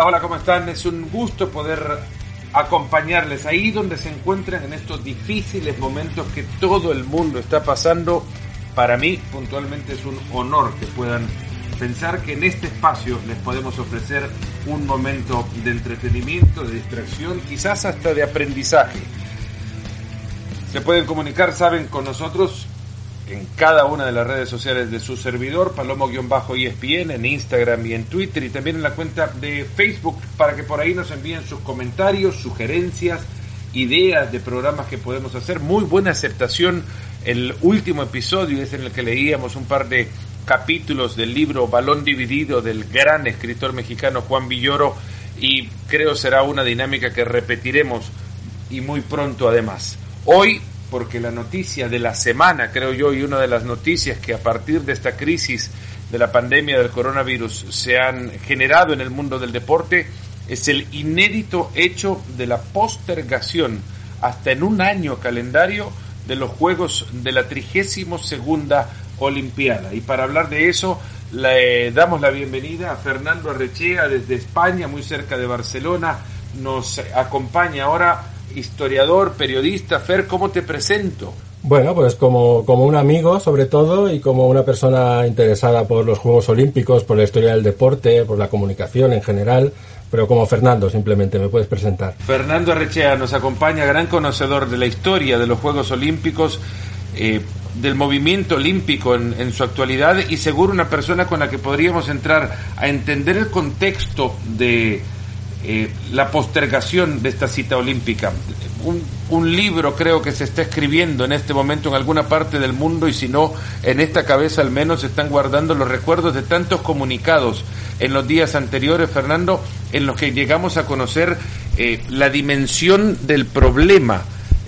Hola, hola, ¿cómo están? Es un gusto poder acompañarles ahí donde se encuentran en estos difíciles momentos que todo el mundo está pasando. Para mí, puntualmente, es un honor que puedan pensar que en este espacio les podemos ofrecer un momento de entretenimiento, de distracción, quizás hasta de aprendizaje. Se pueden comunicar, saben, con nosotros en cada una de las redes sociales de su servidor, Palomo-ESPN, en Instagram y en Twitter, y también en la cuenta de Facebook, para que por ahí nos envíen sus comentarios, sugerencias, ideas de programas que podemos hacer. Muy buena aceptación. El último episodio es en el que leíamos un par de capítulos del libro Balón Dividido del gran escritor mexicano Juan Villoro, y creo será una dinámica que repetiremos y muy pronto además. Hoy porque la noticia de la semana, creo yo, y una de las noticias que a partir de esta crisis de la pandemia del coronavirus se han generado en el mundo del deporte, es el inédito hecho de la postergación hasta en un año calendario de los Juegos de la 32 segunda Olimpiada. Y para hablar de eso, le damos la bienvenida a Fernando Arrechea desde España, muy cerca de Barcelona. Nos acompaña ahora historiador, periodista. Fer, ¿cómo te presento? Bueno, pues como, como un amigo sobre todo y como una persona interesada por los Juegos Olímpicos, por la historia del deporte, por la comunicación en general, pero como Fernando simplemente me puedes presentar. Fernando Arrechea nos acompaña, gran conocedor de la historia de los Juegos Olímpicos, eh, del movimiento olímpico en, en, su actualidad y seguro una persona con la que podríamos entrar a entender el contexto de eh, la postergación de esta cita olímpica. Un, libro creo que se está escribiendo en este momento en alguna parte del mundo y si no, en esta cabeza al menos se están guardando los recuerdos de tantos comunicados en los días anteriores, Fernando, en los que llegamos a conocer eh, la dimensión del problema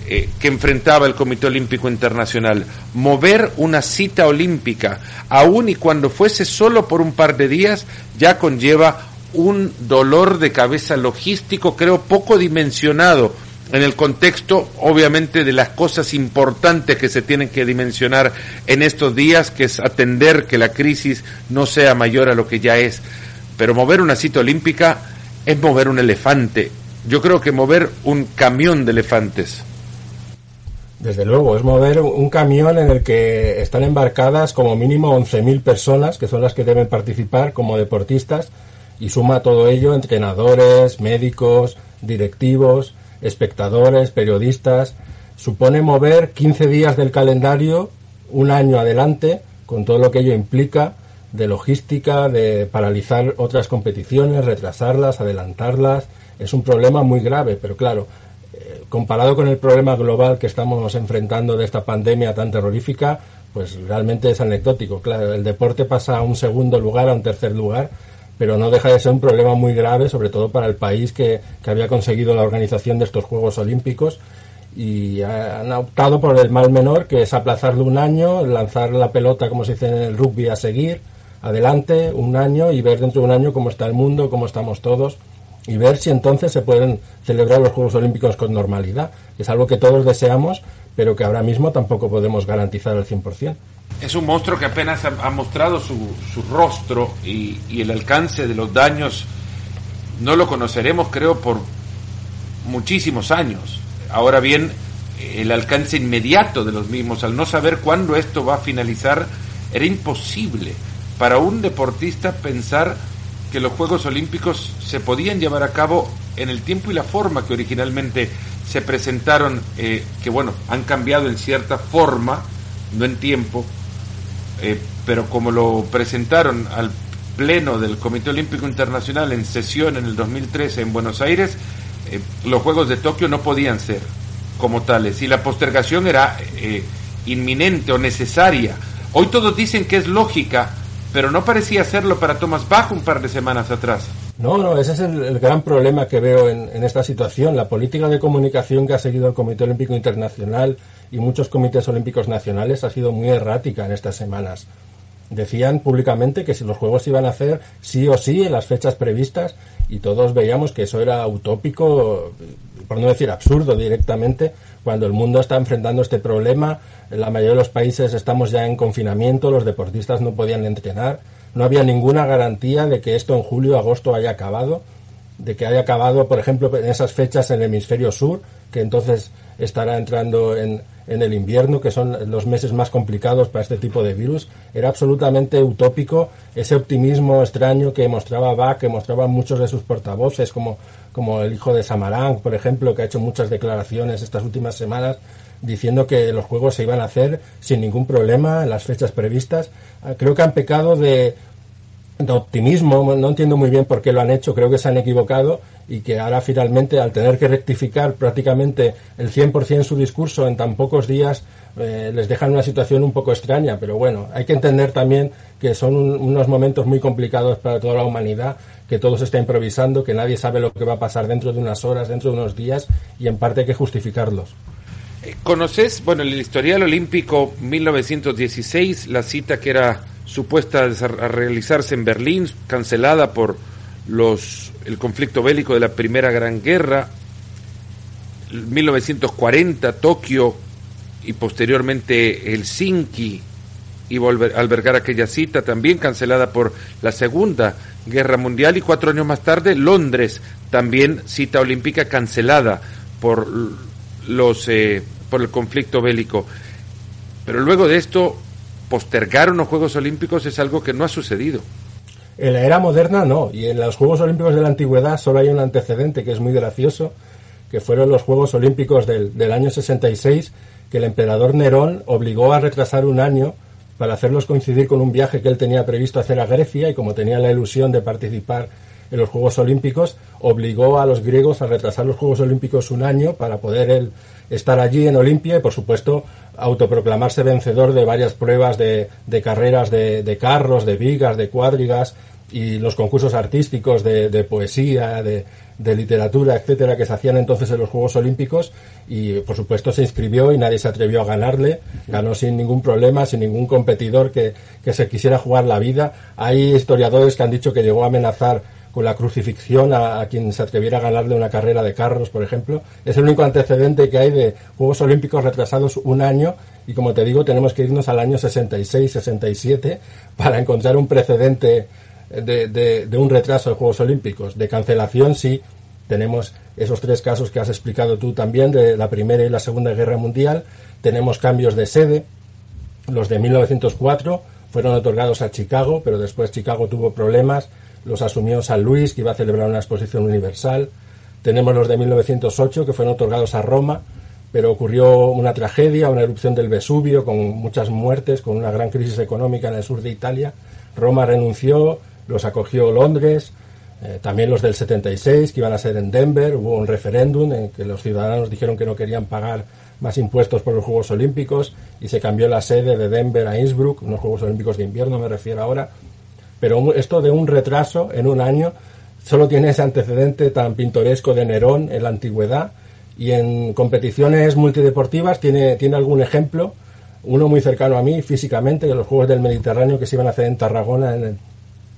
eh, que enfrentaba el Comité Olímpico Internacional. Mover una cita olímpica, aun y cuando fuese solo por un par de días, ya conlleva un dolor de cabeza logístico, creo, poco dimensionado en el contexto, obviamente, de las cosas importantes que se tienen que dimensionar en estos días, que es atender que la crisis no sea mayor a lo que ya es. Pero mover una cita olímpica es mover un elefante. Yo creo que mover un camión de elefantes. Desde luego, es mover un camión en el que están embarcadas como mínimo 11.000 personas, que son las que deben participar como deportistas, y suma todo ello entrenadores, médicos, directivos, espectadores, periodistas. Supone mover 15 días del calendario un año adelante, con todo lo que ello implica de logística, de paralizar otras competiciones, retrasarlas, adelantarlas. Es un problema muy grave, pero claro, eh, comparado con el problema global que estamos enfrentando de esta pandemia tan terrorífica, pues realmente es anecdótico. Claro, el deporte pasa a un segundo lugar, a un tercer lugar, pero no deja de ser un problema muy grave, sobre todo para el país que, que había conseguido la organización de estos Juegos Olímpicos y han optado por el mal menor, que es aplazarlo un año, lanzar la pelota, como se dice en el rugby, a seguir adelante un año y ver dentro de un año cómo está el mundo, cómo estamos todos y ver si entonces se pueden celebrar los Juegos Olímpicos con normalidad, es algo que todos deseamos, pero que ahora mismo tampoco podemos garantizar al 100% es un monstruo que apenas ha, mostrado su, su rostro y, y, el alcance de los daños no lo conoceremos creo por muchísimos años. Ahora bien, el alcance inmediato de los mismos, al no saber cuándo esto va a finalizar, era imposible para un deportista pensar que los Juegos Olímpicos se podían llevar a cabo en el tiempo y la forma que originalmente se presentaron, eh, que bueno, han cambiado en cierta forma, no en tiempo, eh, pero como lo presentaron al Pleno del Comité Olímpico Internacional en sesión en el 2013 en Buenos Aires, eh, los Juegos de Tokio no podían ser como tales y la postergación era eh, inminente o necesaria. Hoy todos dicen que es lógica, pero no parecía serlo para Thomas Bach un par de semanas atrás. No, no, ese es el, gran problema que veo en, en, esta situación. La política de comunicación que ha seguido el Comité Olímpico Internacional y muchos comités olímpicos nacionales ha sido muy errática en estas semanas. Decían públicamente que si los Juegos iban a hacer sí o sí en las fechas previstas y todos veíamos que eso era utópico, por no decir absurdo directamente, cuando el mundo está enfrentando este problema, la mayoría de los países estamos ya en confinamiento, los deportistas no podían entrenar, no había ninguna garantía de que esto en julio agosto haya acabado de que haya acabado, por ejemplo, en esas fechas en el hemisferio sur, que entonces estará entrando en, en el invierno, que son los meses más complicados para este tipo de virus. Era absolutamente utópico ese optimismo extraño que mostraba Bach, que mostraban muchos de sus portavoces, como, como el hijo de Samarán, por ejemplo, que ha hecho muchas declaraciones estas últimas semanas diciendo que los juegos se iban a hacer sin ningún problema en las fechas previstas. Ah, creo que han pecado de, optimismo, no entiendo muy bien por qué lo han hecho, creo que se han equivocado y que ahora finalmente al tener que rectificar prácticamente el 100% su discurso en tan pocos días eh, les deja en una situación un poco extraña, pero bueno, hay que entender también que son unos momentos muy complicados para toda la humanidad, que todo se está improvisando, que nadie sabe lo que va a pasar dentro de unas horas, dentro de unos días y en parte hay que justificarlos. ¿Conoces, bueno, el historial olímpico 1916, la cita que era supuesta a realizarse en Berlín, cancelada por los el conflicto bélico de la Primera Gran Guerra, 1940 Tokio y posteriormente Helsinki y volver, albergar aquella cita también cancelada por la Segunda Guerra Mundial y cuatro años más tarde Londres también cita olímpica cancelada por los eh, por el conflicto bélico. Pero luego de esto postergaron los Juegos Olímpicos es algo que no ha sucedido. En la era moderna no, y en los Juegos Olímpicos de la Antigüedad solo hay un antecedente que es muy gracioso, que fueron los Juegos Olímpicos del, del año 66, que el emperador Nerón obligó a retrasar un año para hacerlos coincidir con un viaje que él tenía previsto hacer a Grecia y como tenía la ilusión de participar en los Juegos Olímpicos, obligó a los griegos a retrasar los Juegos Olímpicos un año para poder estar allí en Olimpia y, por supuesto, autoproclamarse vencedor de varias pruebas de, carreras de, carros, de vigas, de cuadrigas y los concursos artísticos de, de poesía, de, de, literatura, etcétera, que se hacían entonces en los Juegos Olímpicos y, por supuesto, se inscribió y nadie se atrevió a ganarle. Ganó sin ningún problema, sin ningún competidor que, que se quisiera jugar la vida. Hay historiadores que han dicho que llegó a amenazar con la crucifixión a, quien se atreviera a ganarle una carrera de carros, por ejemplo. Es el único antecedente que hay de Juegos Olímpicos retrasados un año y como te digo tenemos que irnos al año 66-67 para encontrar un precedente de, de, de, un retraso de Juegos Olímpicos. De cancelación sí tenemos esos tres casos que has explicado tú también de la Primera y la Segunda Guerra Mundial. Tenemos cambios de sede. Los de 1904 fueron otorgados a Chicago, pero después Chicago tuvo problemas los asumió San Luis, que iba a celebrar una exposición universal. Tenemos los de 1908, que fueron otorgados a Roma, pero ocurrió una tragedia, una erupción del Vesubio, con muchas muertes, con una gran crisis económica en el sur de Italia. Roma renunció, los acogió Londres, eh, también los del 76, que iban a ser en Denver, hubo un referéndum en que los ciudadanos dijeron que no querían pagar más impuestos por los Juegos Olímpicos y se cambió la sede de Denver a Innsbruck, unos Juegos Olímpicos de invierno me refiero ahora, pero esto de un retraso en un año solo tiene ese antecedente tan pintoresco de Nerón en la antigüedad y en competiciones multideportivas tiene, tiene algún ejemplo, uno muy cercano a mí físicamente, de los Juegos del Mediterráneo que se iban a hacer en Tarragona en,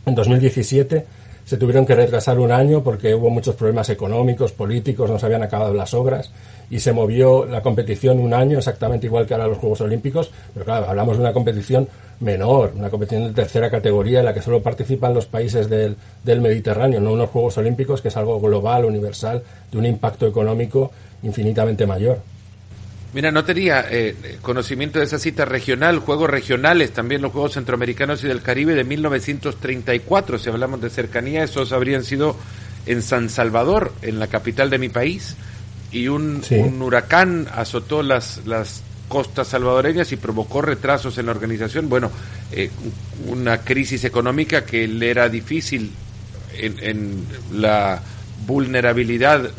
en 2017 se tuvieron que retrasar un año porque hubo muchos problemas económicos, políticos, no se habían acabado las obras y se movió la competición un año exactamente igual que ahora los Juegos Olímpicos, pero claro, hablamos de una competición menor, una competición de tercera categoría en la que solo participan los países del, del Mediterráneo, no unos Juegos Olímpicos que es algo global, universal, de un impacto económico infinitamente mayor. Mira, no tenía eh, conocimiento de esa cita regional, juegos regionales, también los Juegos Centroamericanos y del Caribe de 1934, si hablamos de cercanía, esos habrían sido en San Salvador, en la capital de mi país, y un, sí. un huracán azotó las, las costas salvadoreñas y provocó retrasos en la organización. Bueno, eh, una crisis económica que le era difícil en, en, la vulnerabilidad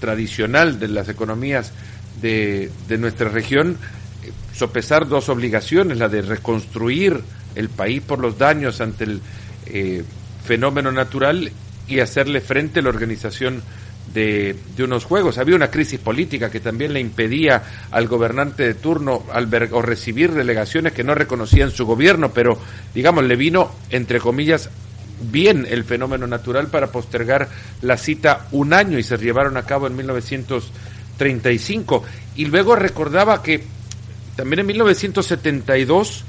tradicional de las economías de, de nuestra región, eh, sopesar dos obligaciones, la de reconstruir el país por los daños ante el eh, fenómeno natural y hacerle frente a la organización de, de, unos juegos. Había una crisis política que también le impedía al gobernante de turno albergar o recibir delegaciones que no reconocían su gobierno, pero digamos, le vino, entre comillas, bien el fenómeno natural para postergar la cita un año y se llevaron a cabo en 1935. Y luego recordaba que también en 1972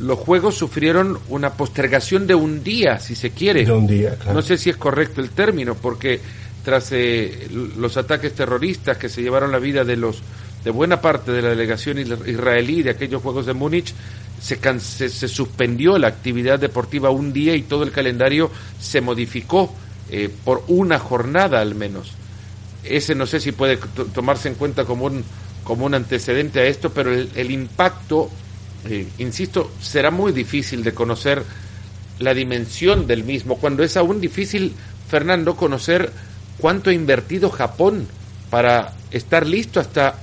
los juegos sufrieron una postergación de un día, si se quiere. De un día, claro. No sé si es correcto el término, porque tras eh, los ataques terroristas que se llevaron la vida de los de buena parte de la delegación israelí de aquellos Juegos de Múnich, se, se, suspendió la actividad deportiva un día y todo el calendario se modificó eh, por una jornada al menos. Ese no sé si puede tomarse en cuenta como un, como un antecedente a esto, pero el, impacto, eh, insisto, será muy difícil de conocer la dimensión del mismo, cuando es aún difícil, Fernando, conocer cuánto ha invertido Japón para estar listo hasta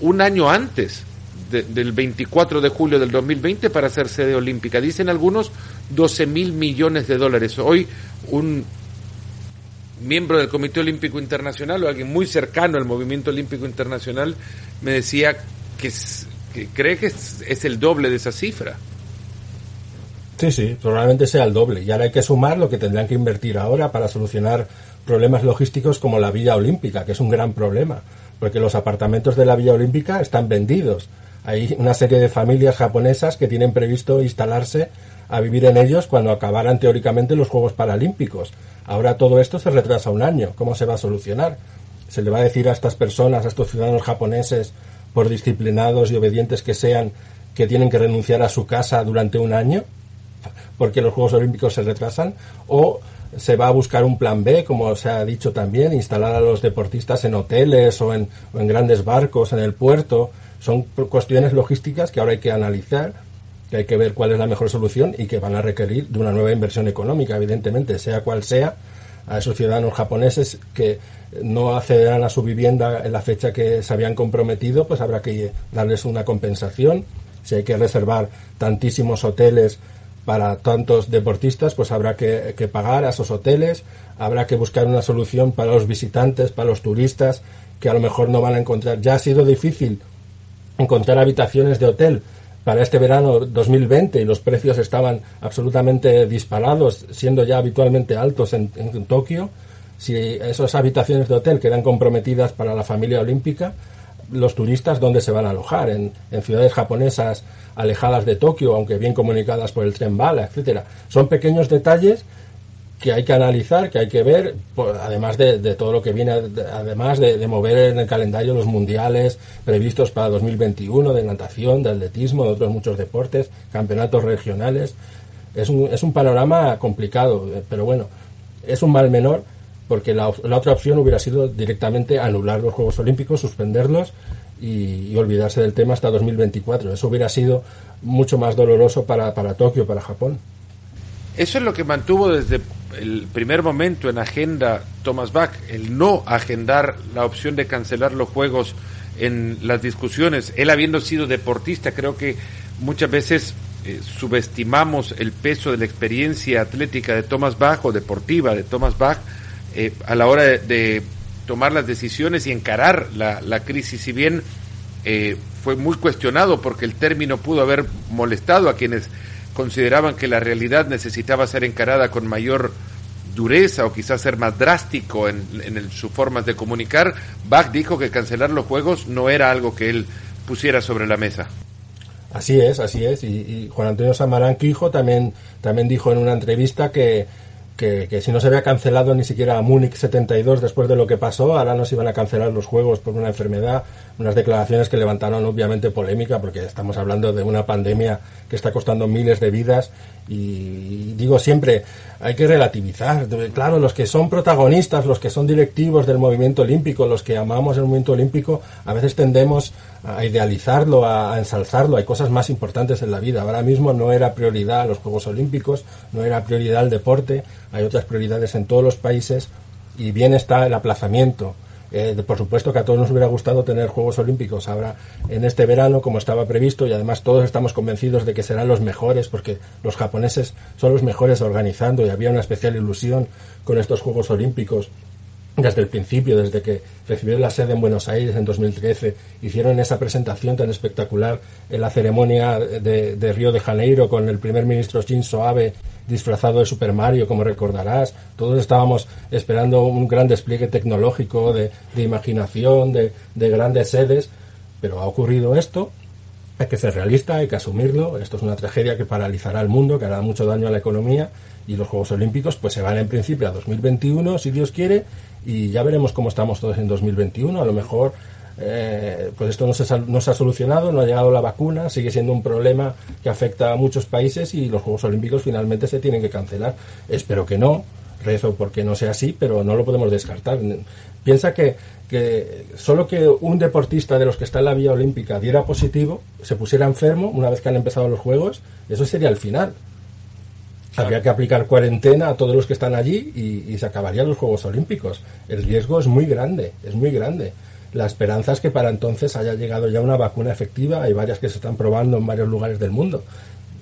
un año antes del 24 de julio del 2020 para ser sede olímpica. Dicen algunos 12 mil millones de dólares. Hoy un miembro del Comité Olímpico Internacional o alguien muy cercano al movimiento olímpico internacional me decía que, cree que es, el doble de esa cifra. Sí, sí, probablemente sea el doble. Y ahora hay que sumar lo que tendrán que invertir ahora para solucionar problemas logísticos como la Villa Olímpica, que es un gran problema, porque los apartamentos de la Villa Olímpica están vendidos. Hay una serie de familias japonesas que tienen previsto instalarse a vivir en ellos cuando acabaran teóricamente los Juegos Paralímpicos. Ahora todo esto se retrasa un año. ¿Cómo se va a solucionar? ¿Se le va a decir a estas personas, a estos ciudadanos japoneses, por disciplinados y obedientes que sean, que tienen que renunciar a su casa durante un año? Porque los Juegos Olímpicos se retrasan. ¿O se va a buscar un plan B, como se ha dicho también, instalar a los deportistas en hoteles o en, o en grandes barcos en el puerto? Son cuestiones logísticas que ahora hay que analizar, que hay que ver cuál es la mejor solución y que van a requerir de una nueva inversión económica, evidentemente, sea cual sea, a esos ciudadanos japoneses que no accederán a su vivienda en la fecha que se habían comprometido, pues habrá que darles una compensación. Si hay que reservar tantísimos hoteles para tantos deportistas, pues habrá que, que, pagar a esos hoteles, habrá que buscar una solución para los visitantes, para los turistas, que a lo mejor no van a encontrar. Ya ha sido difícil encontrar habitaciones de hotel para este verano 2020 y los precios estaban absolutamente disparados, siendo ya habitualmente altos en, Tokio, si esas habitaciones de hotel quedan comprometidas para la familia olímpica, los turistas dónde se van a alojar, en, ciudades japonesas alejadas de Tokio, aunque bien comunicadas por el tren bala, etcétera. Son pequeños detalles que hay que analizar, que hay que ver, además de, todo lo que viene, además de, mover en el calendario los mundiales previstos para 2021 de natación, de atletismo, de otros muchos deportes, campeonatos regionales. Es un, es un panorama complicado, eh, pero bueno, es un mal menor porque la, otra opción hubiera sido directamente anular los Juegos Olímpicos, suspenderlos y, olvidarse del tema hasta 2024. Eso hubiera sido mucho más doloroso para, para Tokio, para Japón. Eso es lo que mantuvo desde el primer momento en agenda Thomas Bach, el no agendar la opción de cancelar los juegos en las discusiones. Él habiendo sido deportista, creo que muchas veces eh, subestimamos el peso de la experiencia atlética de Thomas Bach o deportiva de Thomas Bach eh, a la hora de, tomar las decisiones y encarar la, la crisis. Si bien eh, fue muy cuestionado porque el término pudo haber molestado a quienes consideraban que la realidad necesitaba ser encarada con mayor dureza o quizás ser más drástico en, en sus formas de comunicar, Bach dijo que cancelar los juegos no era algo que él pusiera sobre la mesa. Así es, así es. Y, Juan Antonio Samarán Quijo también, también dijo en una entrevista que, que, si no se había cancelado ni siquiera Múnich 72 después de lo que pasó, ahora no se iban a cancelar los juegos por una enfermedad, unas declaraciones que levantaron obviamente polémica porque estamos hablando de una pandemia que está costando miles de vidas y digo siempre, hay que relativizar. Claro, los que son protagonistas, los que son directivos del movimiento olímpico, los que amamos el movimiento olímpico, a veces tendemos a idealizarlo, a, ensalzarlo. Hay cosas más importantes en la vida. Ahora mismo no era prioridad los Juegos Olímpicos, no era prioridad el deporte, hay otras prioridades en todos los países y bien está el aplazamiento. Eh, por supuesto que a todos nos hubiera gustado tener Juegos Olímpicos ahora en este verano, como estaba previsto, y además todos estamos convencidos de que serán los mejores, porque los japoneses son los mejores organizando y había una especial ilusión con estos Juegos Olímpicos desde el principio, desde que recibieron la sede en Buenos Aires en 2013, hicieron esa presentación tan espectacular en la ceremonia de, de Río de Janeiro con el primer ministro Shinzo Abe disfrazado de Super Mario, como recordarás. Todos estábamos esperando un gran despliegue tecnológico, de, imaginación, de, grandes sedes, pero ha ocurrido esto hay que ser realista, hay que asumirlo. Esto es una tragedia que paralizará al mundo, que hará mucho daño a la economía y los Juegos Olímpicos pues se van en principio a 2021, si Dios quiere, y ya veremos cómo estamos todos en 2021. A lo mejor eh, pues esto no se, no se ha solucionado, no ha llegado la vacuna, sigue siendo un problema que afecta a muchos países y los Juegos Olímpicos finalmente se tienen que cancelar. Espero que no, rezo porque no sea así, pero no lo podemos descartar. Piensa que, que solo que un deportista de los que está en la vía olímpica diera positivo, se pusiera enfermo una vez que han empezado los Juegos, eso sería el final. Habría que aplicar cuarentena a todos los que están allí y, se acabarían los Juegos Olímpicos. El riesgo es muy grande, es muy grande. La esperanza es que para entonces haya llegado ya una vacuna efectiva. Hay varias que se están probando en varios lugares del mundo.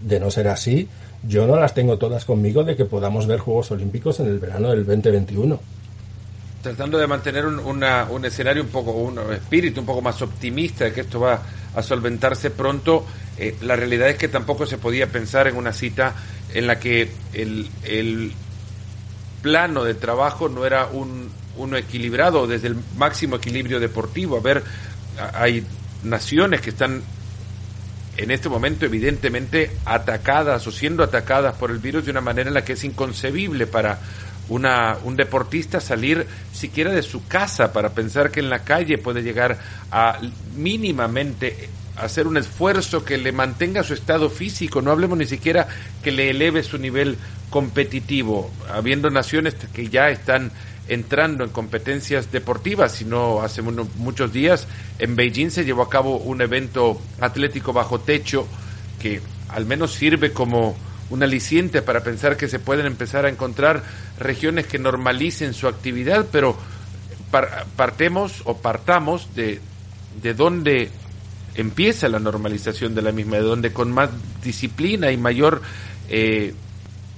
De no ser así, yo no las tengo todas conmigo de que podamos ver Juegos Olímpicos en el verano del 2021 tratando de mantener un, un, escenario un poco, un espíritu un poco más optimista de que esto va a solventarse pronto, eh, la realidad es que tampoco se podía pensar en una cita en la que el, el plano de trabajo no era un, uno equilibrado desde el máximo equilibrio deportivo. A ver, hay naciones que están en este momento evidentemente atacadas o siendo atacadas por el virus de una manera en la que es inconcebible para una, un deportista salir siquiera de su casa para pensar que en la calle puede llegar a mínimamente hacer un esfuerzo que le mantenga su estado físico, no hablemos ni siquiera que le eleve su nivel competitivo, habiendo naciones que ya están entrando en competencias deportivas, sino hace muchos días en Beijing se llevó a cabo un evento atlético bajo techo que al menos sirve como un aliciente para pensar que se pueden empezar a encontrar regiones que normalicen su actividad, pero partemos o partamos de, de dónde empieza la normalización de la misma, de donde con más disciplina y mayor eh,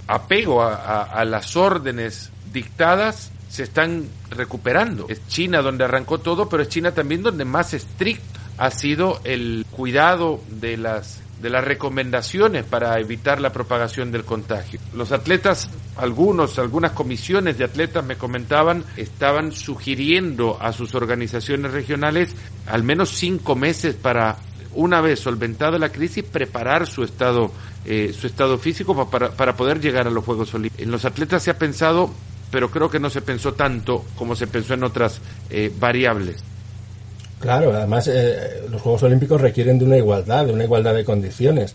apego a, a las órdenes dictadas se están recuperando. Es China donde arrancó todo, pero es China también donde más estricto ha sido el cuidado de las de las recomendaciones para evitar la propagación del contagio. Los atletas, algunos, algunas comisiones de atletas me comentaban, estaban sugiriendo a sus organizaciones regionales al menos cinco meses para, una vez solventada la crisis, preparar su estado, eh, su estado físico para, para poder llegar a los Juegos Olímpicos. En los atletas se ha pensado, pero creo que no se pensó tanto como se pensó en otras eh, variables. Claro, además eh, los Juegos Olímpicos requieren de una igualdad, de una igualdad de condiciones.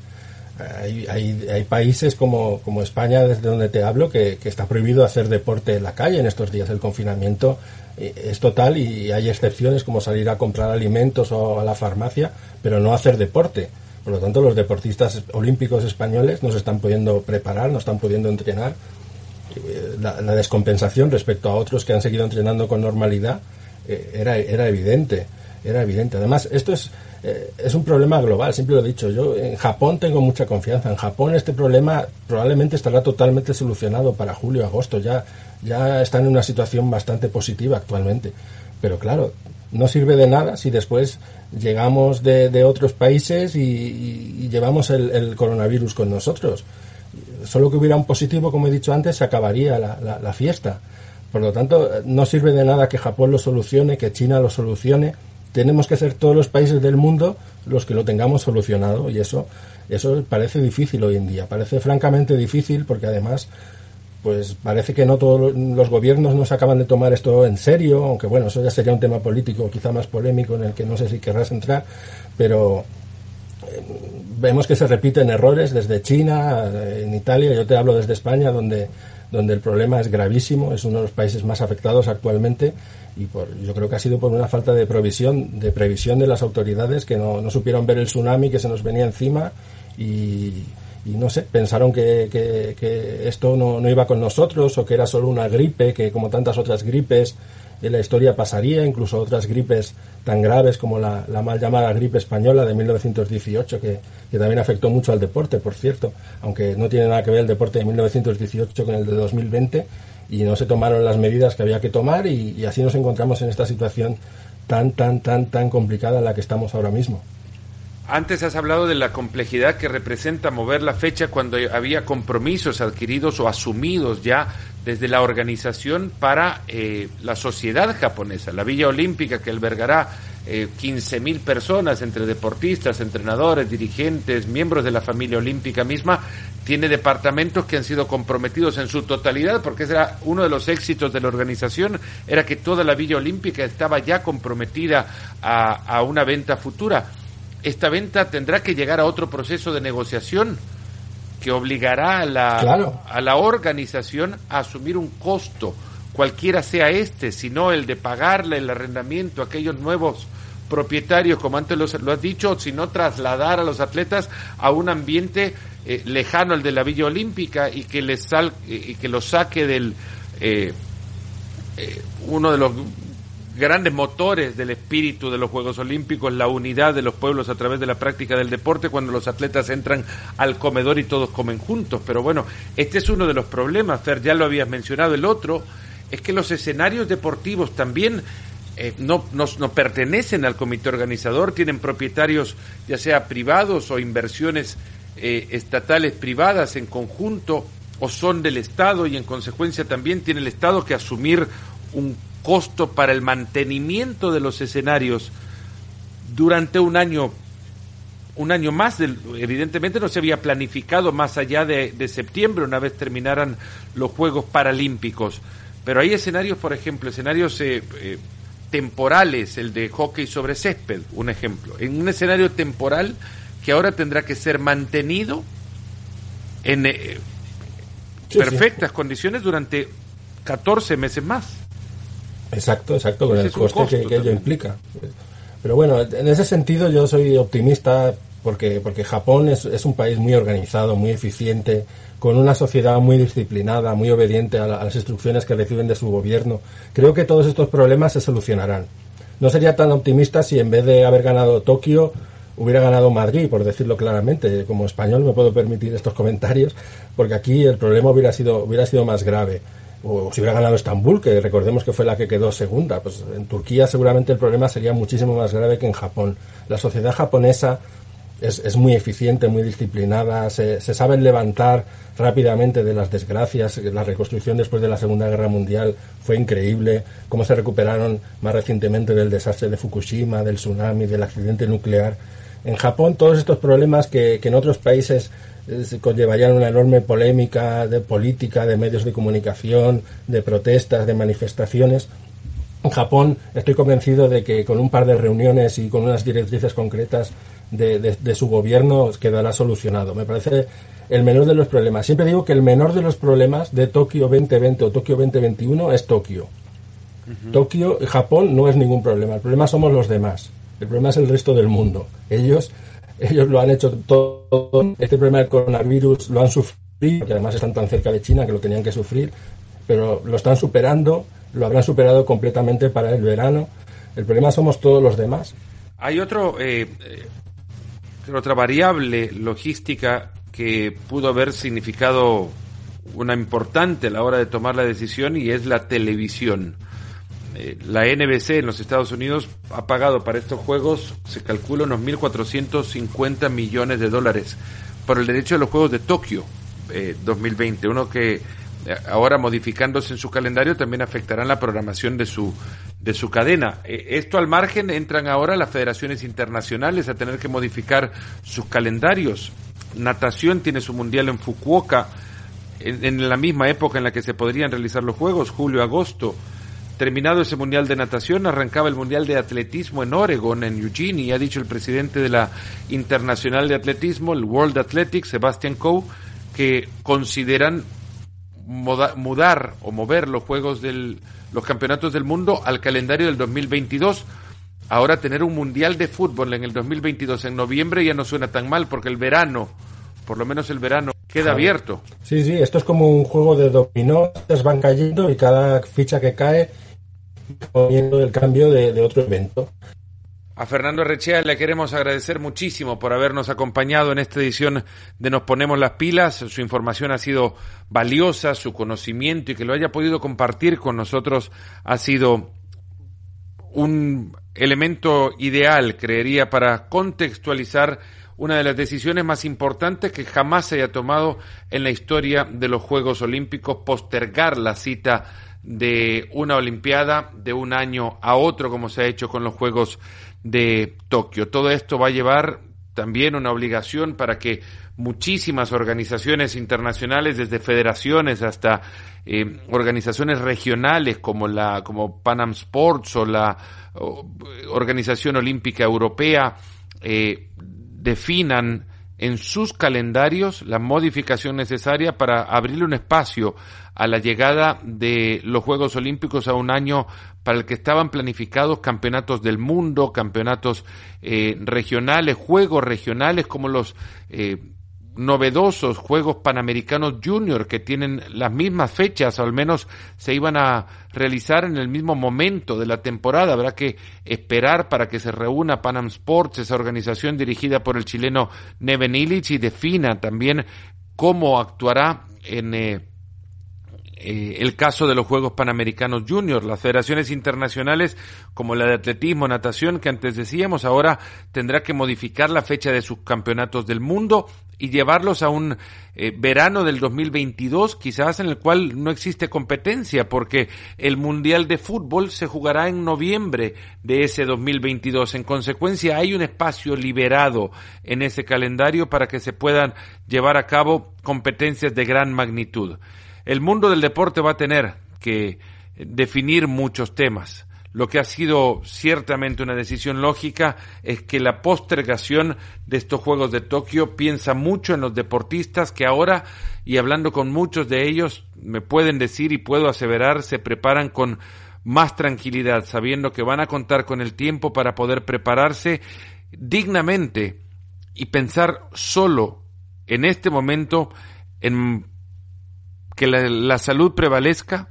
Hay, hay, hay países como, como, España, desde donde te hablo, que, está prohibido hacer deporte en la calle en estos días. El confinamiento eh, es total y hay excepciones como salir a comprar alimentos o a la farmacia, pero no hacer deporte. Por lo tanto, los deportistas olímpicos españoles no se están pudiendo preparar, no están pudiendo entrenar. Eh, la, descompensación respecto a otros que han seguido entrenando con normalidad era, era evidente era evidente. Además, esto es, eh, es un problema global, siempre lo he dicho. Yo en Japón tengo mucha confianza. En Japón este problema probablemente estará totalmente solucionado para julio, agosto. Ya, ya están en una situación bastante positiva actualmente. Pero claro, no sirve de nada si después llegamos de, de otros países y, llevamos el, el, coronavirus con nosotros. Solo que hubiera un positivo, como he dicho antes, se acabaría la, la, la fiesta. Por lo tanto, no sirve de nada que Japón lo solucione, que China lo solucione tenemos que ser todos los países del mundo los que lo tengamos solucionado y eso eso parece difícil hoy en día. Parece francamente difícil porque además pues parece que no todos los gobiernos no se acaban de tomar esto en serio aunque bueno eso ya sería un tema político quizá más polémico en el que no sé si querrás entrar pero eh, vemos que se repiten errores desde China en Italia yo te hablo desde España donde donde el problema es gravísimo es uno de los países más afectados actualmente y por, yo creo que ha sido por una falta de provisión, de previsión de las autoridades que no, no supieron ver el tsunami que se nos venía encima y, no sé, pensaron que, que, que esto no, no, iba con nosotros o que era solo una gripe, que como tantas otras gripes en la historia pasaría, incluso otras gripes tan graves como la, la mal llamada gripe española de 1918, que, que, también afectó mucho al deporte, por cierto, aunque no tiene nada que ver el deporte de 1918 con el de 2020 y no se tomaron las medidas que había que tomar y, así nos encontramos en esta situación tan, tan, tan, tan complicada en la que estamos ahora mismo. Antes has hablado de la complejidad que representa mover la fecha cuando había compromisos adquiridos o asumidos ya desde la organización para eh, la sociedad japonesa. La Villa Olímpica que albergará eh, 15.000 personas entre deportistas, entrenadores, dirigentes, miembros de la familia olímpica misma, tiene departamentos que han sido comprometidos en su totalidad, porque ese era uno de los éxitos de la organización, era que toda la Villa Olímpica estaba ya comprometida a, a una venta futura. Esta venta tendrá que llegar a otro proceso de negociación que obligará a la, a la organización a asumir un costo, cualquiera sea este, sino el de pagarle el arrendamiento a aquellos nuevos propietarios, como antes lo has dicho, sino trasladar a los atletas a un ambiente eh, lejano al de la Villa Olímpica y que les sal, y que los saque del eh, eh, uno de los grandes motores del espíritu de los Juegos Olímpicos, la unidad de los pueblos a través de la práctica del deporte, cuando los atletas entran al comedor y todos comen juntos. Pero bueno, este es uno de los problemas, Fer, ya lo habías mencionado. El otro es que los escenarios deportivos también eh, no, no, pertenecen al comité organizador, tienen propietarios ya sea privados o inversiones eh, estatales privadas en conjunto o son del Estado y en consecuencia también tiene el Estado que asumir un costo para el mantenimiento de los escenarios durante un año un año más, evidentemente no se había planificado más allá de, septiembre, una vez terminaran los Juegos Paralímpicos. Pero hay escenarios, por ejemplo, escenarios eh, eh, temporales, el de hockey sobre césped, un ejemplo. En un escenario temporal que ahora tendrá que ser mantenido en eh, perfectas condiciones durante 14 meses más. Exacto, exacto, con el coste que, que ello implica. Pero bueno, en ese sentido yo soy optimista porque, porque Japón es, es, un país muy organizado, muy eficiente, con una sociedad muy disciplinada, muy obediente a, a, las instrucciones que reciben de su gobierno. Creo que todos estos problemas se solucionarán. No sería tan optimista si en vez de haber ganado Tokio hubiera ganado Madrid, por decirlo claramente. Como español me puedo permitir estos comentarios, porque aquí el problema hubiera sido, hubiera sido más grave o si hubiera ganado Estambul, que recordemos que fue la que quedó segunda, pues en Turquía seguramente el problema sería muchísimo más grave que en Japón. La sociedad japonesa es, es muy eficiente, muy disciplinada, se, se saben levantar rápidamente de las desgracias. La reconstrucción después de la Segunda Guerra Mundial fue increíble, cómo se recuperaron más recientemente del desastre de Fukushima, del tsunami, del accidente nuclear. En Japón todos estos problemas que, que en otros países conllevarían una enorme polémica de política, de medios de comunicación, de protestas, de manifestaciones. En Japón estoy convencido de que con un par de reuniones y con unas directrices concretas de, de, su gobierno quedará solucionado. Me parece el menor de los problemas. Siempre digo que el menor de los problemas de Tokio 2020 o Tokio 2021 es Tokio. Tokio, Japón no es ningún problema. El problema somos los demás. El problema es el resto del mundo. Ellos ellos lo han hecho todo. Este problema del coronavirus lo han sufrido, que además están tan cerca de China que lo tenían que sufrir, pero lo están superando, lo habrán superado completamente para el verano. El problema somos todos los demás. Hay otro, eh otra variable logística que pudo haber significado una importante a la hora de tomar la decisión y es la televisión. Eh, la NBC en los Estados Unidos ha pagado para estos juegos, se calcula, unos 1.450 millones de dólares por el derecho de los Juegos de Tokio 2020. Eh, Uno que eh, ahora modificándose en su calendario también afectará la programación de su, de su cadena. esto al margen entran ahora las federaciones internacionales a tener que modificar sus calendarios. Natación tiene su mundial en Fukuoka en, en la misma época en la que se podrían realizar los Juegos, julio-agosto. Terminado ese Mundial de Natación, arrancaba el Mundial de Atletismo en Oregon, en Eugene, y ha dicho el presidente de la Internacional de Atletismo, el World Athletics, Sebastian Coe, que consideran mudar o mover los Juegos del, los Campeonatos del Mundo al calendario del 2022. Ahora tener un Mundial de Fútbol en el 2022 en noviembre ya no suena tan mal porque el verano, por lo menos el verano, queda abierto. Sí, sí, esto es como un juego de dominó, van cayendo y cada ficha que cae poniendo el cambio de, otro evento. A Fernando Rechea le queremos agradecer muchísimo por habernos acompañado en esta edición de Nos Ponemos las Pilas. Su información ha sido valiosa, su conocimiento y que lo haya podido compartir con nosotros ha sido un elemento ideal, creería, para contextualizar una de las decisiones más importantes que jamás se haya tomado en la historia de los Juegos Olímpicos, postergar la cita de una Olimpiada de un año a otro, como se ha hecho con los Juegos de Tokio. Todo esto va a llevar también una obligación para que muchísimas organizaciones internacionales, desde federaciones hasta eh, organizaciones regionales como la como Panam Sports o la Organización Olímpica Europea, eh, definan en sus calendarios la modificación necesaria para abrirle un espacio a la llegada de los Juegos Olímpicos a un año para el que estaban planificados campeonatos del mundo, campeonatos eh, regionales, juegos regionales como los eh, novedosos Juegos Panamericanos Junior que tienen las mismas fechas, o al menos se iban a realizar en el mismo momento de la temporada. Habrá que esperar para que se reúna Panam Sports, esa organización dirigida por el chileno Neven Illich, y defina también cómo actuará en eh, eh, el caso de los Juegos Panamericanos Junior. Las federaciones internacionales, como la de atletismo, natación, que antes decíamos, ahora tendrá que modificar la fecha de sus campeonatos del mundo y llevarlos a un eh, verano del 2022, quizás en el cual no existe competencia, porque el Mundial de Fútbol se jugará en noviembre de ese 2022. En consecuencia, hay un espacio liberado en ese calendario para que se puedan llevar a cabo competencias de gran magnitud. El mundo del deporte va a tener que definir muchos temas. Lo que ha sido ciertamente una decisión lógica es que la postergación de estos Juegos de Tokio piensa mucho en los deportistas que ahora, y hablando con muchos de ellos, me pueden decir y puedo aseverar, se preparan con más tranquilidad, sabiendo que van a contar con el tiempo para poder prepararse dignamente y pensar solo en este momento en que la, salud prevalezca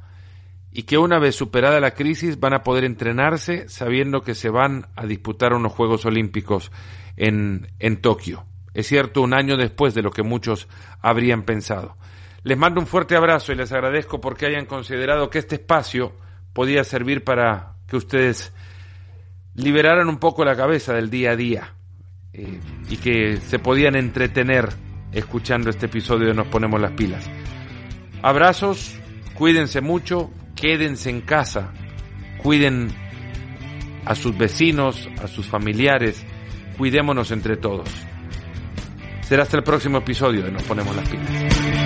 y que una vez superada la crisis van a poder entrenarse sabiendo que se van a disputar unos Juegos Olímpicos en, en Tokio. Es cierto, un año después de lo que muchos habrían pensado. Les mando un fuerte abrazo y les agradezco porque hayan considerado que este espacio podía servir para que ustedes liberaran un poco la cabeza del día a día eh, y que se podían entretener escuchando este episodio de Nos Ponemos las Pilas. Abrazos, cuídense mucho, quédense en casa, cuiden a sus vecinos, a sus familiares, cuidémonos entre todos. Será hasta el próximo episodio de Nos Ponemos las Pilas.